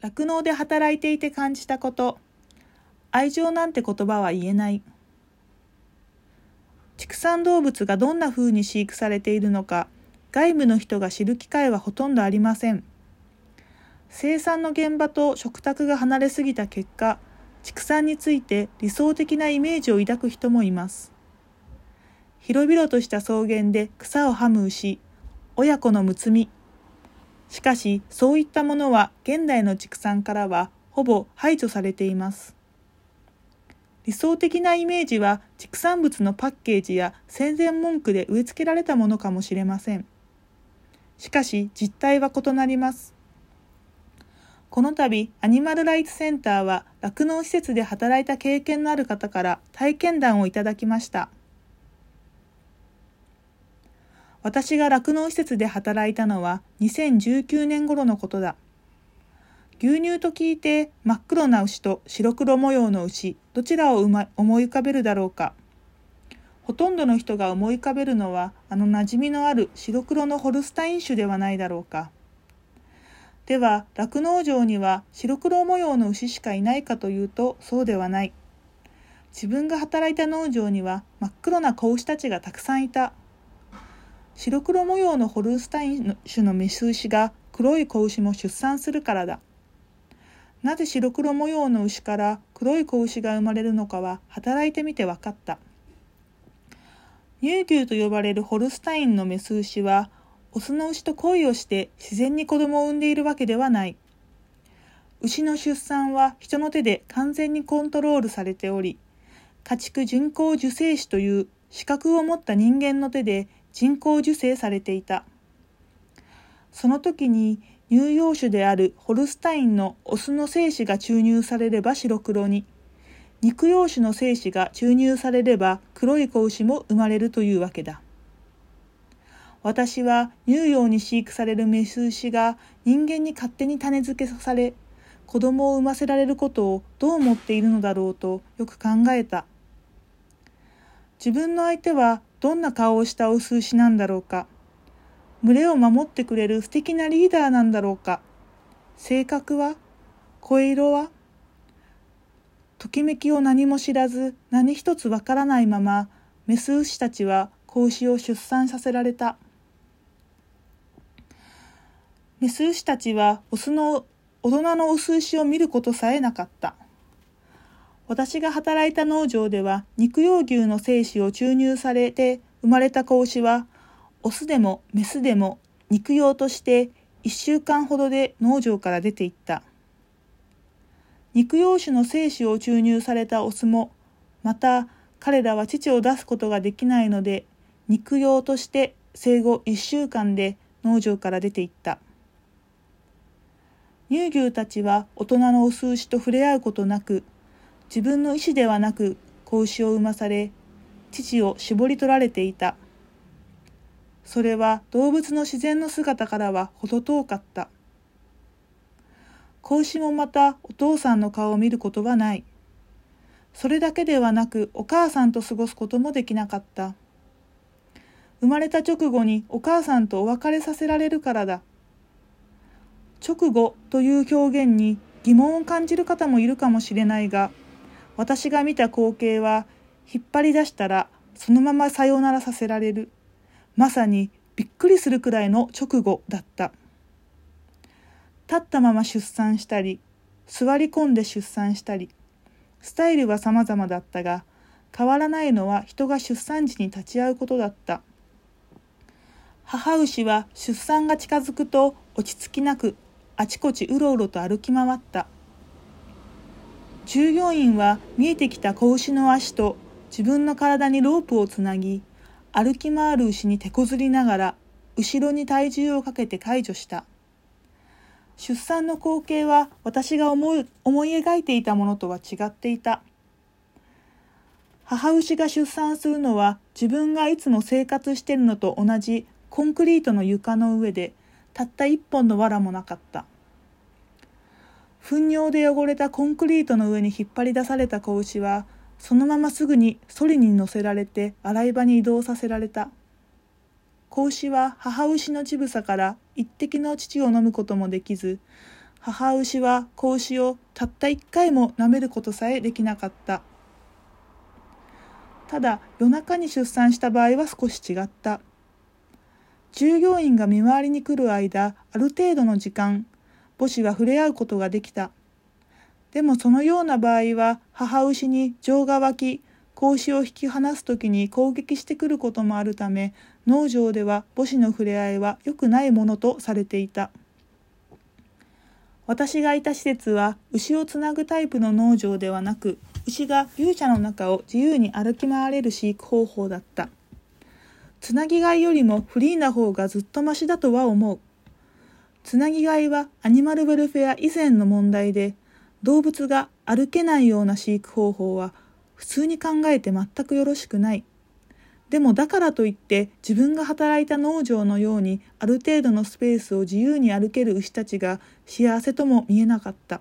酪農で働いていて感じたこと。愛情なんて言葉は言えない。畜産動物がどんな風に飼育されているのか外部の人が知る機会はほとんどありません。生産の現場と食卓が離れすぎた結果畜産について理想的なイメージを抱く人もいます。広々とした草原で草をはむ牛親子のむつみしかしそういったものは現代の畜産からはほぼ排除されています。理想的なイメージは畜産物のパッケージや宣伝文句で植え付けられたものかもしれません。しかし実態は異なります。この度アニマルライツセンターは酪農施設で働いた経験のある方から体験談をいただきました。私が酪農施設で働いたのは2019年頃のことだ。牛乳と聞いて真っ黒な牛と白黒模様の牛、どちらを思い浮かべるだろうか。ほとんどの人が思い浮かべるのはあの馴染みのある白黒のホルスタイン種ではないだろうか。では、酪農場には白黒模様の牛しかいないかというとそうではない。自分が働いた農場には真っ黒な子牛たちがたくさんいた。白黒模様のホルスタイン種のメス牛が黒い子牛も出産するからだ。なぜ白黒模様の牛から黒い子牛が生まれるのかは働いてみて分かった。乳牛と呼ばれるホルスタインのメス牛は、オスの牛と恋をして自然に子供を産んでいるわけではない。牛の出産は人の手で完全にコントロールされており、家畜人工受精子という資格を持った人間の手で人工授精されていた。その時に乳幼種であるホルスタインのオスの精子が注入されれば白黒に、肉幼種の精子が注入されれば黒い子牛も生まれるというわけだ。私は乳幼に飼育されるメス牛が人間に勝手に種付けされ、子供を産ませられることをどう思っているのだろうとよく考えた。自分の相手はどんな顔をしたオス牛なんだろうか。群れを守ってくれる素敵なリーダーなんだろうか。性格は？声色は？ときめきを何も知らず何一つわからないままメス牛たちは子牛を出産させられた。メス牛たちはオスの大人のオス牛を見ることさえなかった。私が働いた農場では肉用牛の精子を注入されて生まれた子牛はオスでもメスでも肉用として1週間ほどで農場から出ていった。肉用種の精子を注入されたオスもまた彼らは乳を出すことができないので肉用として生後1週間で農場から出ていった。乳牛たちは大人のオス牛と触れ合うことなく自分の意思ではなく子牛を産まされ父を絞り取られていた。それは動物の自然の姿からは程遠かった。子牛もまたお父さんの顔を見ることはない。それだけではなくお母さんと過ごすこともできなかった。生まれた直後にお母さんとお別れさせられるからだ。直後という表現に疑問を感じる方もいるかもしれないが私が見た光景は引っ張り出したらそのままさよならさせられる。まさにびっくりするくらいの直後だった。立ったまま出産したり座り込んで出産したり。スタイルは様々だったが変わらないのは人が出産時に立ち会うことだった。母牛は出産が近づくと落ち着きなくあちこちうろうろと歩き回った。従業員は見えてきた子牛の足と自分の体にロープをつなぎ、歩き回る牛に手こずりながら、後ろに体重をかけて解除した。出産の光景は私が思い思い描いていたものとは違っていた。母牛が出産するのは自分がいつも生活してるのと同じコンクリートの床の上でたった一本の藁もなかった。糞尿で汚れたコンクリートの上に引っ張り出された子牛はそのまますぐにソリに乗せられて洗い場に移動させられた子牛は母牛の乳房から一滴の乳を飲むこともできず母牛は子牛をたった一回も舐めることさえできなかった。ただ夜中に出産した場合は少し違った。従業員が見回りに来る間、ある程度の時間、母子は触れ合うことができた。でもそのような場合は母牛に情が湧き、子牛を引き離す時に攻撃してくることもあるため、農場では母子の触れ合いは良くないものとされていた。私がいた施設は牛をつなぐタイプの農場ではなく、牛が牛舎の中を自由に歩き回れる飼育方法だった。つなぎ飼いよりもフリーな方がずっとマシだとは思う。つなぎ飼いはアニマルウェルフェア以前の問題で、動物が歩けないような飼育方法は普通に考えて全くよろしくない。でもだからといって自分が働いた農場のようにある程度のスペースを自由に歩ける牛たちが幸せとも見えなかった。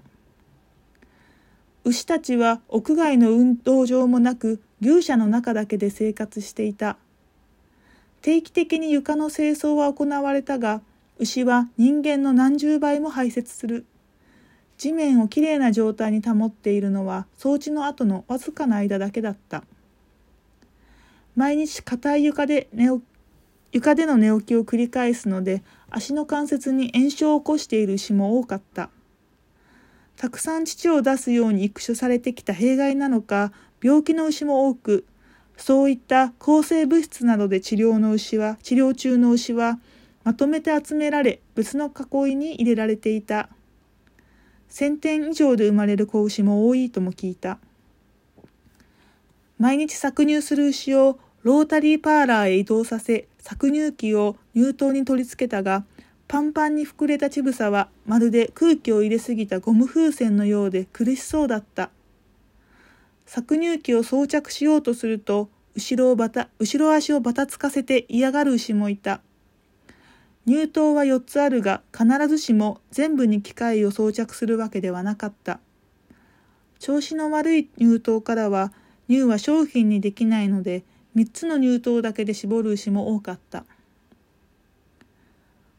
牛たちは屋外の運動場もなく牛舎の中だけで生活していた。定期的に床の清掃は行われたが、牛は人間の何十倍も排泄する。地面をきれいな状態に保っているのは掃除の後のわずかな間だけだった。毎日硬い床で寝床での寝起きを繰り返すので足の関節に炎症を起こしている牛も多かった。たくさん乳を出すように育種されてきた弊害なのか、病気の牛も多く、そういった抗生物質などで治療の牛は、治療中の牛は、まとめて集められ、別の囲いに入れられていた。1000点以上で生まれる子牛も多いとも聞いた。毎日搾乳する牛をロータリーパーラーへ移動させ、搾乳機を乳頭に取り付けたが、パンパンに膨れた乳房はまるで空気を入れすぎたゴム風船のようで苦しそうだった。搾乳機を装着しようとすると、後ろをバタ、後ろ足をバタつかせて嫌がる牛もいた。乳頭は4つあるが、必ずしも全部に機械を装着するわけではなかった。調子の悪い乳頭からは、乳は商品にできないので、3つの乳頭だけで絞る牛も多かった。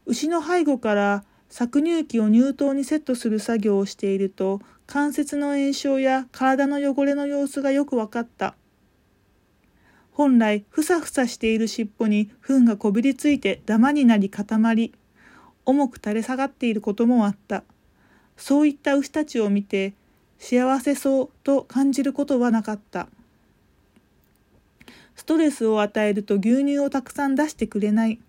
牛の背後から搾乳機を乳頭にセットする作業をしていると関節の炎症や体の汚れの様子がよく分かった本来ふさふさしている尻尾に糞がこびりついてダマになり固まり重く垂れ下がっていることもあったそういった牛たちを見て幸せそうと感じることはなかったストレスを与えると牛乳をたくさん出してくれない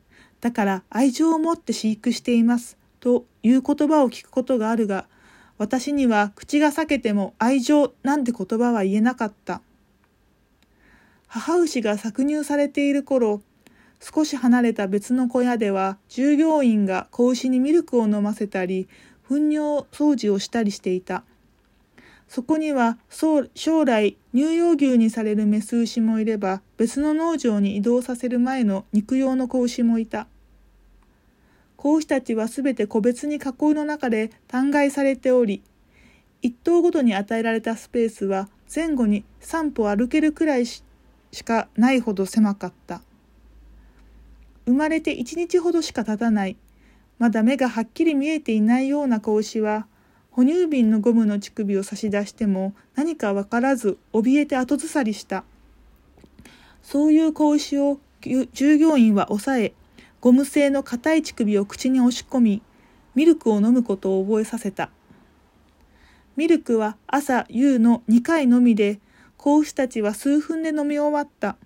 だから愛情を持って飼育しています。という言葉を聞くことがあるが、私には口が裂けても愛情なんて言葉は言えなかった。母牛が搾乳されている頃、少し離れた別の小屋では従業員が子牛にミルクを飲ませたり、糞尿掃除をしたりしていた。そこには将来乳幼牛にされるメス牛もいれば別の農場に移動させる前の肉用の子牛もいた。子牛たちはすべて個別に囲いの中で単外されており、一頭ごとに与えられたスペースは前後に3歩歩けるくらいししかないほど狭かった。生まれて1日ほどしか経たない、まだ目がはっきり見えていないような子牛は、哺乳瓶のゴムの乳首を差し出しても何かわからず怯えて後ずさりした。そういう子牛を従業員は抑え、ゴム製の硬い乳首を口に押し込み、ミルクを飲むことを覚えさせた。ミルクは朝夕の2回のみで、子牛たちは数分で飲み終わった。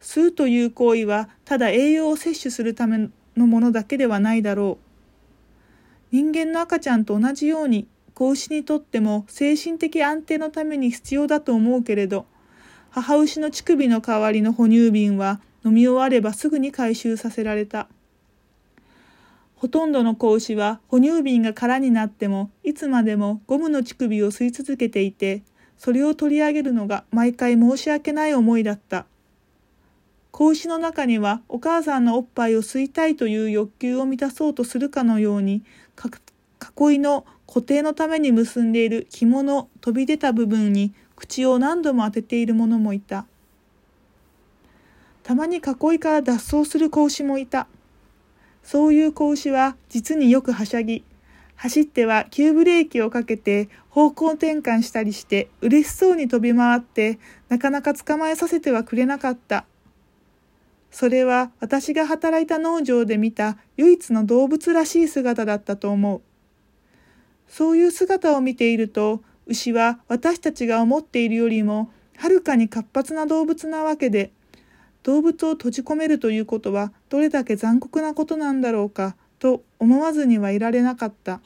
吸うという行為はただ栄養を摂取するためのものだけではないだろう。人間の赤ちゃんと同じように子牛にとっても精神的安定のために必要だと思うけれど母牛の乳首の代わりの哺乳瓶は飲み終わればすぐに回収させられたほとんどの子牛は哺乳瓶が空になってもいつまでもゴムの乳首を吸い続けていてそれを取り上げるのが毎回申し訳ない思いだった子牛の中にはお母さんのおっぱいを吸いたいという欲求を満たそうとするかのように囲いの固定のために結んでいる紐の飛び出た部分に口を何度も当てている者もいた。たまに囲いから脱走する子牛もいた。そういう子牛は実によくはしゃぎ、走っては急ブレーキをかけて方向転換したりして嬉しそうに飛び回ってなかなか捕まえさせてはくれなかった。それは私が働いた農場で見た唯一の動物らしい姿だったと思う。そういう姿を見ていると牛は私たちが思っているよりもはるかに活発な動物なわけで動物を閉じ込めるということはどれだけ残酷なことなんだろうかと思わずにはいられなかった。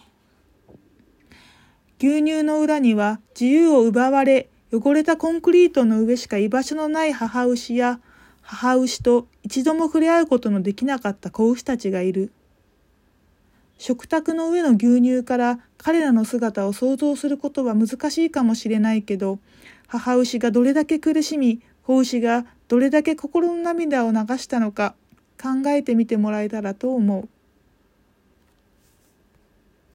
牛乳の裏には自由を奪われ汚れたコンクリートの上しか居場所のない母牛や母牛と一度も触れ合うことのできなかった子牛たちがいる。食卓の上の牛乳から彼らの姿を想像することは難しいかもしれないけど、母牛がどれだけ苦しみ、子牛がどれだけ心の涙を流したのか考えてみてもらえたらと思う。